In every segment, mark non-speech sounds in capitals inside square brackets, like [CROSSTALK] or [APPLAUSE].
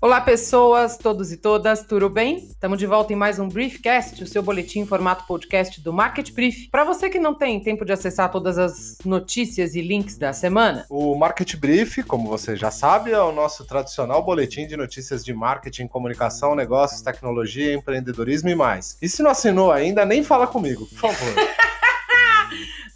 Olá, pessoas, todos e todas, tudo bem? Estamos de volta em mais um Briefcast, o seu boletim em formato podcast do Market Brief. Para você que não tem tempo de acessar todas as notícias e links da semana, O Market Brief, como você já sabe, é o nosso tradicional boletim de notícias de marketing, comunicação, negócios, tecnologia, empreendedorismo e mais. E se não assinou ainda, nem fala comigo, por favor. [LAUGHS]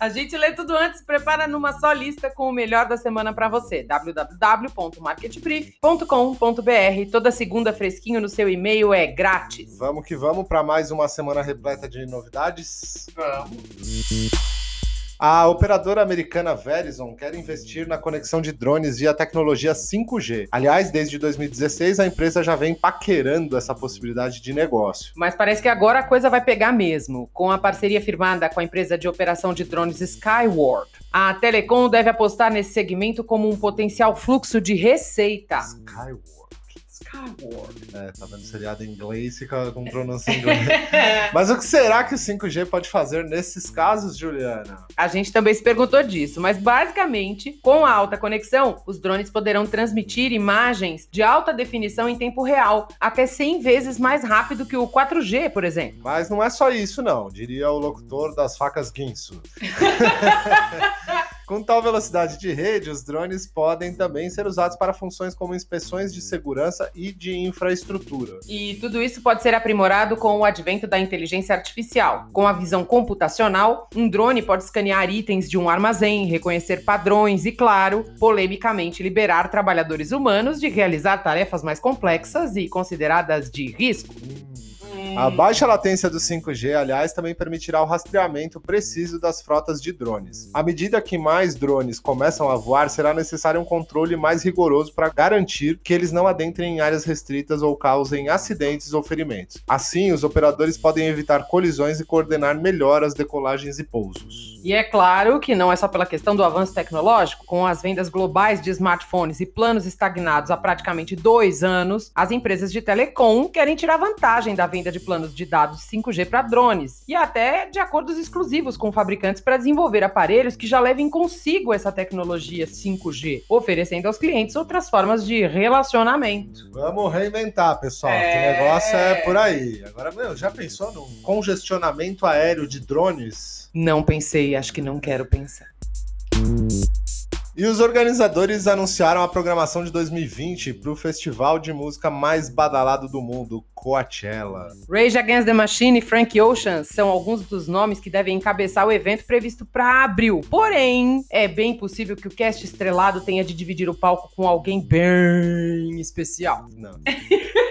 a gente lê tudo antes, prepara numa só lista com o melhor da semana para você. www.marketbrief.com.br. Toda segunda fresquinho no seu e-mail é grátis. vamos que vamos para mais uma semana repleta de novidades. Vamos. A operadora americana Verizon quer investir na conexão de drones via tecnologia 5G. Aliás, desde 2016 a empresa já vem paquerando essa possibilidade de negócio. Mas parece que agora a coisa vai pegar mesmo. Com a parceria firmada com a empresa de operação de drones Skyward, a Telecom deve apostar nesse segmento como um potencial fluxo de receita. Skyward. Skyward. É, tá vendo seriado em inglês, fica com pronúncia em [LAUGHS] inglês. Mas o que será que o 5G pode fazer nesses casos, Juliana? A gente também se perguntou disso, mas basicamente, com a alta conexão, os drones poderão transmitir imagens de alta definição em tempo real, até 100 vezes mais rápido que o 4G, por exemplo. Mas não é só isso, não, diria o locutor das facas Guinso. [LAUGHS] Com tal velocidade de rede, os drones podem também ser usados para funções como inspeções de segurança e de infraestrutura. E tudo isso pode ser aprimorado com o advento da inteligência artificial. Com a visão computacional, um drone pode escanear itens de um armazém, reconhecer padrões e, claro, polemicamente liberar trabalhadores humanos de realizar tarefas mais complexas e consideradas de risco. A baixa latência do 5G, aliás, também permitirá o rastreamento preciso das frotas de drones. À medida que mais drones começam a voar, será necessário um controle mais rigoroso para garantir que eles não adentrem em áreas restritas ou causem acidentes ou ferimentos. Assim, os operadores podem evitar colisões e coordenar melhor as decolagens e pousos. E é claro que não é só pela questão do avanço tecnológico, com as vendas globais de smartphones e planos estagnados há praticamente dois anos, as empresas de telecom querem tirar vantagem da venda de planos de dados 5G para drones e até de acordos exclusivos com fabricantes para desenvolver aparelhos que já levem consigo essa tecnologia 5G, oferecendo aos clientes outras formas de relacionamento. Vamos reinventar, pessoal, É. que negócio é por aí. Agora, meu, já pensou no congestionamento aéreo de drones? Não pensei, acho que não quero pensar. E os organizadores anunciaram a programação de 2020 para o festival de música mais badalado do mundo, Coachella. Rage Against the Machine e Frank Ocean são alguns dos nomes que devem encabeçar o evento previsto para abril. Porém, é bem possível que o cast estrelado tenha de dividir o palco com alguém bem especial. Não. [LAUGHS]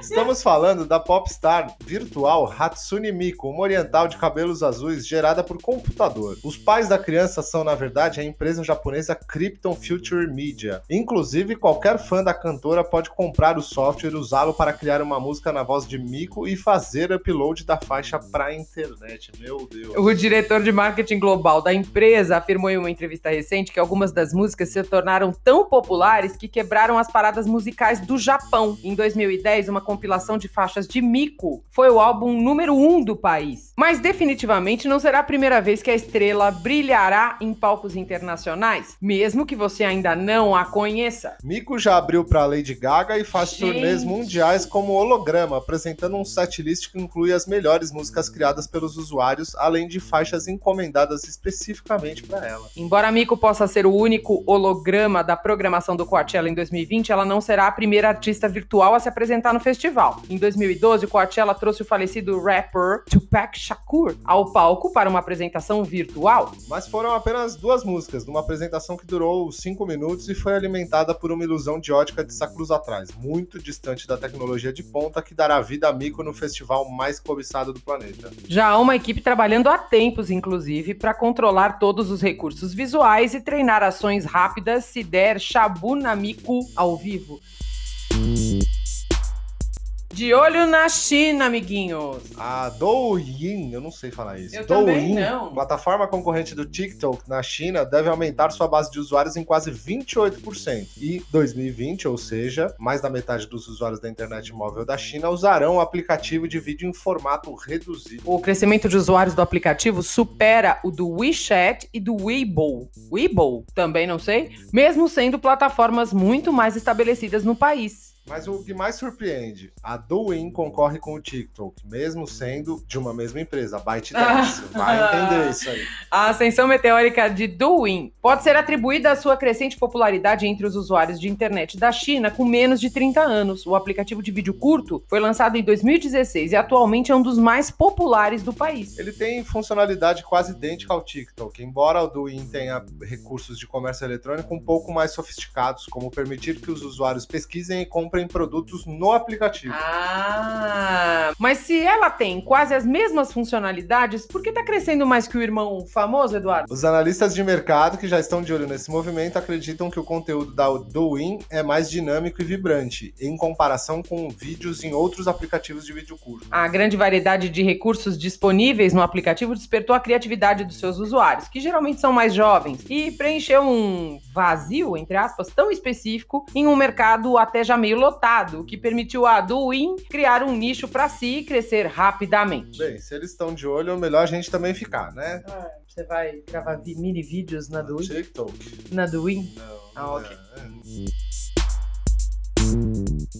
Estamos falando da popstar virtual Hatsune Miku, uma oriental de cabelos azuis gerada por computador. Os pais da criança são, na verdade, a empresa japonesa Krypton Future Media. Inclusive, qualquer fã da cantora pode comprar o software e usá-lo para criar uma música na voz de Miku e fazer upload da faixa para a internet. Meu Deus. O diretor de marketing global da empresa afirmou em uma entrevista recente que algumas das músicas se tornaram tão populares que quebraram as paradas musicais do Japão. Em 2010, uma compilação de faixas de Miku foi o álbum número um do país. Mas definitivamente não será a primeira vez que a estrela brilhará em palcos internacionais, mesmo que você ainda não a conheça. Miku já abriu para Lady Gaga e faz Gente. turnês mundiais como holograma, apresentando um setlist que inclui as melhores músicas criadas pelos usuários, além de faixas encomendadas especificamente para ela. Embora a Miko possa ser o único holograma da programação do Coachella em 2020, ela não será a primeira artista virtual a se apresentar no festival. Em 2012, o Coachella trouxe o falecido rapper Tupac Shakur ao palco para uma apresentação virtual. Mas foram apenas duas músicas, numa apresentação que durou cinco minutos e foi alimentada por uma ilusão de ótica de séculos atrás, muito distante da tecnologia de ponta que dará vida a Mico no festival mais cobiçado do planeta. Já há uma equipe trabalhando há tempos, inclusive, para controlar todos os recursos visuais e treinar ações rápidas se der Shabu na Miku ao vivo. De olho na China, amiguinhos. A Douyin, eu não sei falar isso. Eu Douyin, não. plataforma concorrente do TikTok na China, deve aumentar sua base de usuários em quase 28%. E 2020, ou seja, mais da metade dos usuários da internet móvel da China usarão o aplicativo de vídeo em formato reduzido. O crescimento de usuários do aplicativo supera o do WeChat e do Weibo. Weibo? Também não sei. Mesmo sendo plataformas muito mais estabelecidas no país. Mas o que mais surpreende, a Douyin concorre com o TikTok, mesmo sendo de uma mesma empresa, a ByteDance. [LAUGHS] Vai entender isso aí. A ascensão meteórica de Douyin pode ser atribuída à sua crescente popularidade entre os usuários de internet da China com menos de 30 anos. O aplicativo de vídeo curto foi lançado em 2016 e atualmente é um dos mais populares do país. Ele tem funcionalidade quase idêntica ao TikTok, embora o Douyin tenha recursos de comércio eletrônico um pouco mais sofisticados, como permitir que os usuários pesquisem e comprem produtos no aplicativo. Ah, mas se ela tem quase as mesmas funcionalidades, por que tá crescendo mais que o irmão famoso, Eduardo? Os analistas de mercado que já estão de olho nesse movimento acreditam que o conteúdo da Douyin é mais dinâmico e vibrante, em comparação com vídeos em outros aplicativos de vídeo curto. A grande variedade de recursos disponíveis no aplicativo despertou a criatividade dos seus usuários, que geralmente são mais jovens, e preencheu um vazio, entre aspas, tão específico em um mercado até já meio lotado, o que permitiu a Douyin criar um nicho para si e crescer rapidamente. Bem, se eles estão de olho, é melhor a gente também ficar, né? Ah, você vai gravar mini vídeos na Douyin? TikTok. Na Douyin? Não, Ah, ok. é.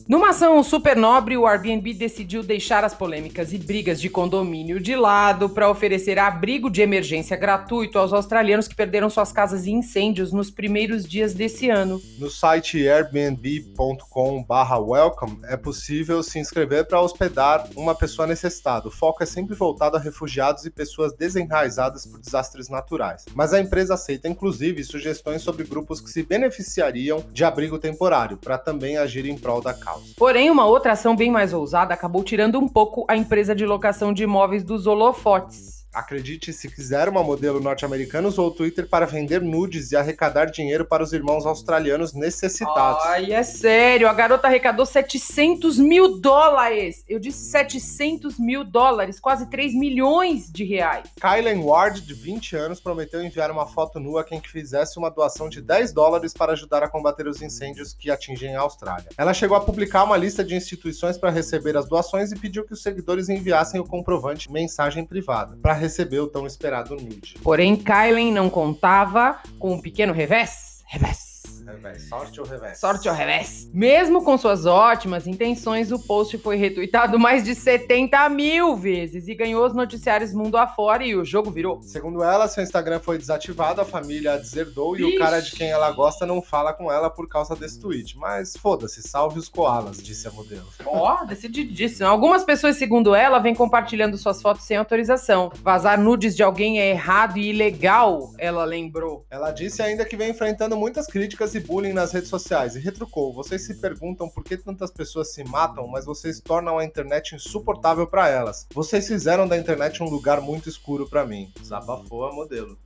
Numa ação super nobre, o Airbnb decidiu deixar as polêmicas e brigas de condomínio de lado para oferecer abrigo de emergência gratuito aos australianos que perderam suas casas em incêndios nos primeiros dias desse ano. No site airbnb.com/welcome é possível se inscrever para hospedar uma pessoa necessitada. O foco é sempre voltado a refugiados e pessoas desenraizadas por desastres naturais. Mas a empresa aceita inclusive sugestões sobre grupos que se beneficiariam de abrigo temporário para também agir em prol da causa. Porém, uma outra ação bem mais ousada acabou tirando um pouco a empresa de locação de imóveis dos holofotes. Acredite se quiser uma modelo norte-americana usou o Twitter para vender nudes e arrecadar dinheiro para os irmãos australianos necessitados. Ai, é sério, a garota arrecadou 700 mil dólares. Eu disse 700 mil dólares, quase 3 milhões de reais. Kylen Ward, de 20 anos, prometeu enviar uma foto nua a quem que fizesse uma doação de 10 dólares para ajudar a combater os incêndios que atingem a Austrália. Ela chegou a publicar uma lista de instituições para receber as doações e pediu que os seguidores enviassem o comprovante mensagem privada para receber o tão esperado nude. Porém, Kylen não contava com um pequeno revés. Revés. Revés, sorte ou revés? Sorte ao revés. Mesmo com suas ótimas intenções, o post foi retuitado mais de 70 mil vezes e ganhou os noticiários mundo afora e o jogo virou. Segundo ela, seu Instagram foi desativado, a família a deserdou e Ixi. o cara de quem ela gosta não fala com ela por causa desse tweet. Mas foda-se, salve os koalas, disse a modelo. Ó, decididíssimo. Algumas pessoas, segundo ela, vêm compartilhando suas fotos sem autorização. Vazar nudes de alguém é errado e ilegal, ela lembrou. Ela disse ainda que vem enfrentando muitas críticas e bullying nas redes sociais e retrucou: vocês se perguntam por que tantas pessoas se matam, mas vocês tornam a internet insuportável para elas. Vocês fizeram da internet um lugar muito escuro para mim. Desabafou a modelo.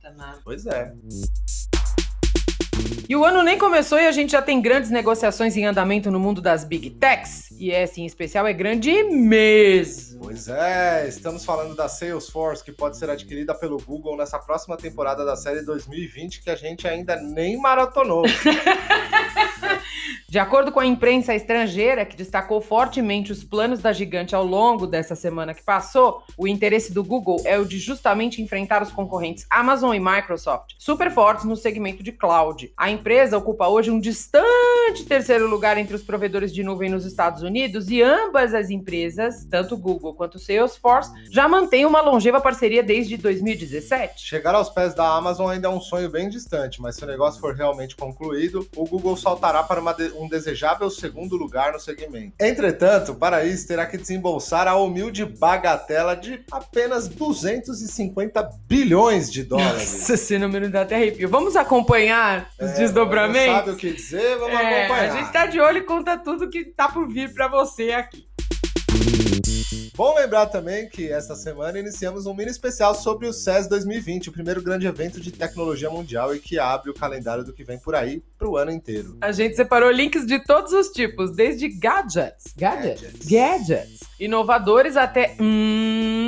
Pois é. E o ano nem começou e a gente já tem grandes negociações em andamento no mundo das Big Techs. E essa em especial é grande mesmo. Pois é, estamos falando da Salesforce, que pode ser adquirida pelo Google nessa próxima temporada da série 2020, que a gente ainda nem maratonou. [LAUGHS] De acordo com a imprensa estrangeira, que destacou fortemente os planos da gigante ao longo dessa semana que passou, o interesse do Google é o de justamente enfrentar os concorrentes Amazon e Microsoft, super fortes no segmento de cloud. A empresa ocupa hoje um distante terceiro lugar entre os provedores de nuvem nos Estados Unidos e ambas as empresas, tanto Google quanto Salesforce, já mantêm uma longeva parceria desde 2017. Chegar aos pés da Amazon ainda é um sonho bem distante, mas se o negócio for realmente concluído, o Google saltará para de- um desejável segundo lugar no segmento. Entretanto, para isso terá que desembolsar a humilde bagatela de apenas 250 bilhões de dólares. Nossa, esse número dá até arrepio. Vamos acompanhar os É, desdobramentos? Não sabe o que dizer? Vamos É, acompanhar. a gente tá de olho e conta tudo que tá por vir pra você aqui. Bom lembrar também que esta semana iniciamos um mini especial sobre o CES 2020, o primeiro grande evento de tecnologia mundial e que abre o calendário do que vem por aí para o ano inteiro. A gente separou links de todos os tipos, desde gadgets, gadgets, gadgets, gadgets inovadores até hum,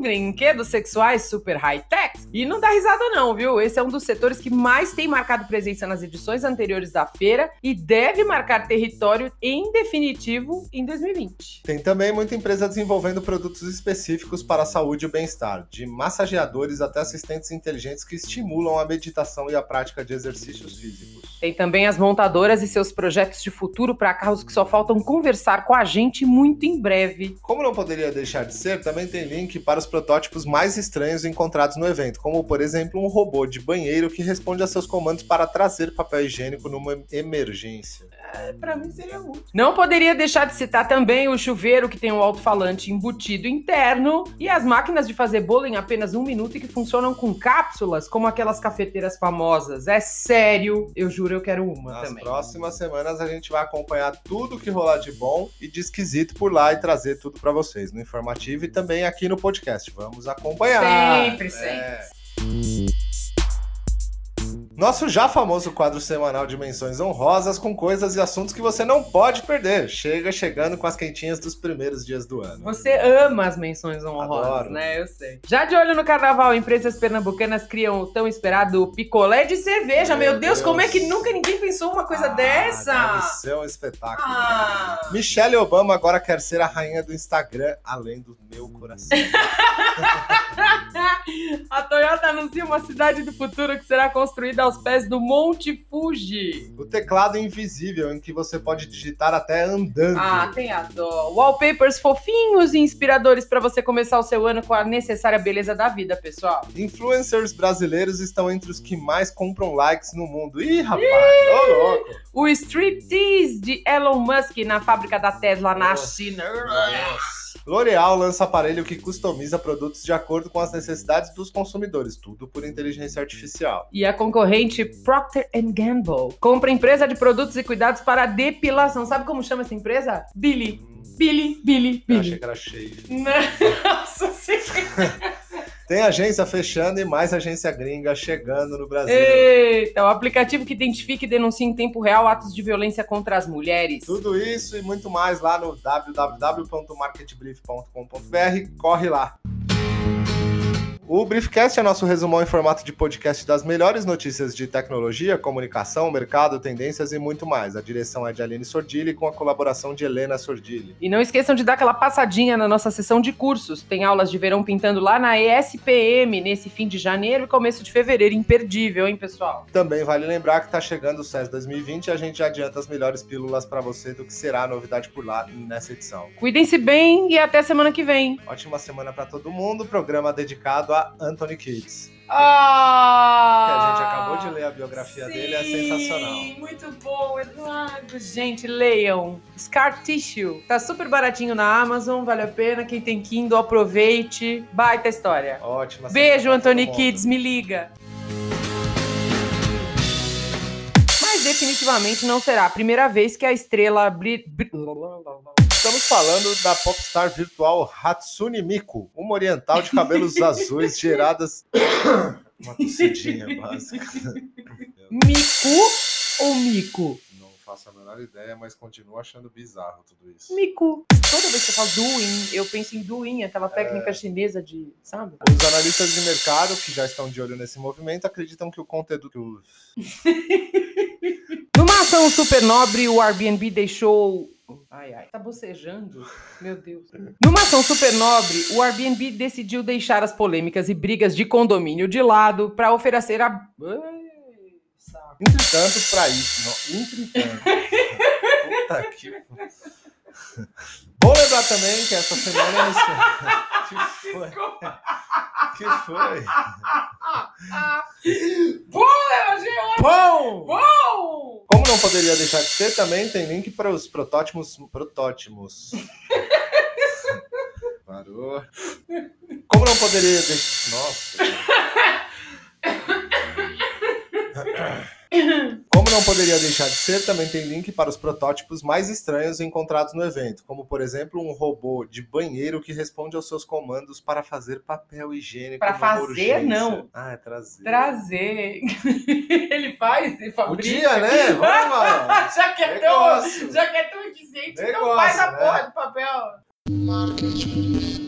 brinquedos sexuais super high-tech. E não dá risada não, viu? Esse é um dos setores que mais tem marcado presença nas edições anteriores da feira e deve marcar território em definitivo em 2020. Tem também muita empresa desenvolvendo produtos específicos para a saúde e o bem-estar, de massageadores até assistentes inteligentes que estimulam a meditação e a prática de exercícios físicos. Tem também as montadoras e seus projetos de futuro para carros que só faltam conversar com a gente muito em breve. Como não poderia deixar de ser, também tem link para os protótipos mais estranhos encontrados no evento, como por exemplo um robô de banheiro que responde a seus comandos para trazer papel higiênico numa emergência. É, para mim seria útil. Não poderia deixar de citar também o chuveiro que tem um alto-falante embutido interno e as máquinas de fazer bolo em apenas um minuto e que funcionam com cápsulas, como aquelas cafeteiras famosas. É sério, eu juro, eu quero uma Nas também. Nas próximas semanas a gente vai acompanhar tudo que rolar de bom e de esquisito por lá e trazer tudo para vocês no informativo e também aqui no podcast. Vamos acompanhar. Sempre, sempre. É. Nosso já famoso quadro semanal de menções honrosas com coisas e assuntos que você não pode perder. Chega chegando com as quentinhas dos primeiros dias do ano. Você ama as menções honrosas, Adoro. né? Eu sei. Já de olho no carnaval, empresas pernambucanas criam o tão esperado picolé de cerveja. Meu, Meu Deus, Deus, como é que nunca ninguém pensou uma coisa ah, dessa? Deve ser um espetáculo. Ah. Michelle Obama agora quer ser a rainha do Instagram, além do meu coração. [LAUGHS] a Toyota anuncia uma cidade do futuro que será construída aos pés do Monte Fuji. O teclado invisível, em que você pode digitar até andando. Ah, tem a dó. Wallpapers fofinhos e inspiradores para você começar o seu ano com a necessária beleza da vida, pessoal. Influencers brasileiros estão entre os que mais compram likes no mundo. Ih, rapaz, ô louco. O striptease de Elon Musk na fábrica da Tesla na Nossa. China. Nossa. L'Oréal lança aparelho que customiza produtos de acordo com as necessidades dos consumidores, tudo por inteligência artificial. E a concorrente Procter Gamble compra empresa de produtos e cuidados para depilação. Sabe como chama essa empresa? Billy. Billy, Billy, Billy. Eu achei que era cheio. [LAUGHS] Nossa senhora. Tem agência fechando e mais agência gringa chegando no Brasil. Eita, o aplicativo que identifica e denuncia em tempo real atos de violência contra as mulheres. Tudo isso e muito mais lá no www.marketbrief.com.br. Corre lá. O Briefcast é nosso resumão em formato de podcast das melhores notícias de tecnologia, comunicação, mercado, tendências e muito mais. A direção é de Aline Sordilli com a colaboração de Helena Sordilli. E não esqueçam de dar aquela passadinha na nossa sessão de cursos. Tem aulas de verão pintando lá na ESPM nesse fim de janeiro e começo de fevereiro. Imperdível, hein, pessoal? Também vale lembrar que está chegando o CES 2020 e a gente adianta as melhores pílulas para você do que será a novidade por lá nessa edição. Cuidem-se bem e até semana que vem. Ótima semana para todo mundo. Programa dedicado a Anthony Kids. Ah! Que a gente acabou de ler a biografia sim, dele, é sensacional. Muito bom, Eduardo. Gente, leiam. Scar Tissue. Tá super baratinho na Amazon, vale a pena. Quem tem Kindle, aproveite. Baita história. Ótima. Beijo, Anthony Kids, me liga. Mas definitivamente não será a primeira vez que a estrela. Bri... Estamos falando da popstar virtual Hatsune Miku, uma oriental de cabelos [LAUGHS] azuis geradas. [COUGHS] uma tossidinha básica. Miku ou Mico? Não faço a menor ideia, mas continuo achando bizarro tudo isso. Miku. Toda vez que eu falo Duin, eu penso em Duin, aquela técnica é... chinesa de. Sabe? Os analistas de mercado, que já estão de olho nesse movimento, acreditam que o conteúdo. [LAUGHS] Numa ação super nobre, o Airbnb deixou Ai, ai. Tá bocejando? [LAUGHS] Meu Deus. Numa ação super nobre, o Airbnb decidiu deixar as polêmicas e brigas de condomínio de lado para oferecer a. Ai, Entretanto, para isso, não. Entretanto. [LAUGHS] Puta que. Vou lembrar também que essa semana. [LAUGHS] que foi? que foi? Bom, Leandro! Bom! Bom! Não poderia deixar de ser, também tem link para os protótipos. Protótipos. Parou. Como não poderia deixar. Nossa. [LAUGHS] Não poderia deixar de ser, também tem link para os protótipos mais estranhos encontrados no evento, como por exemplo um robô de banheiro que responde aos seus comandos para fazer papel higiênico. Para fazer, urgência. não. Ah, é trazer. Trazer. [LAUGHS] Ele faz e O fabrica. dia, né? Vamos [LAUGHS] lá. já que é Negócio. tão, já que é tão eficiente, então Negócio, faz a né? porra do papel. Marketing.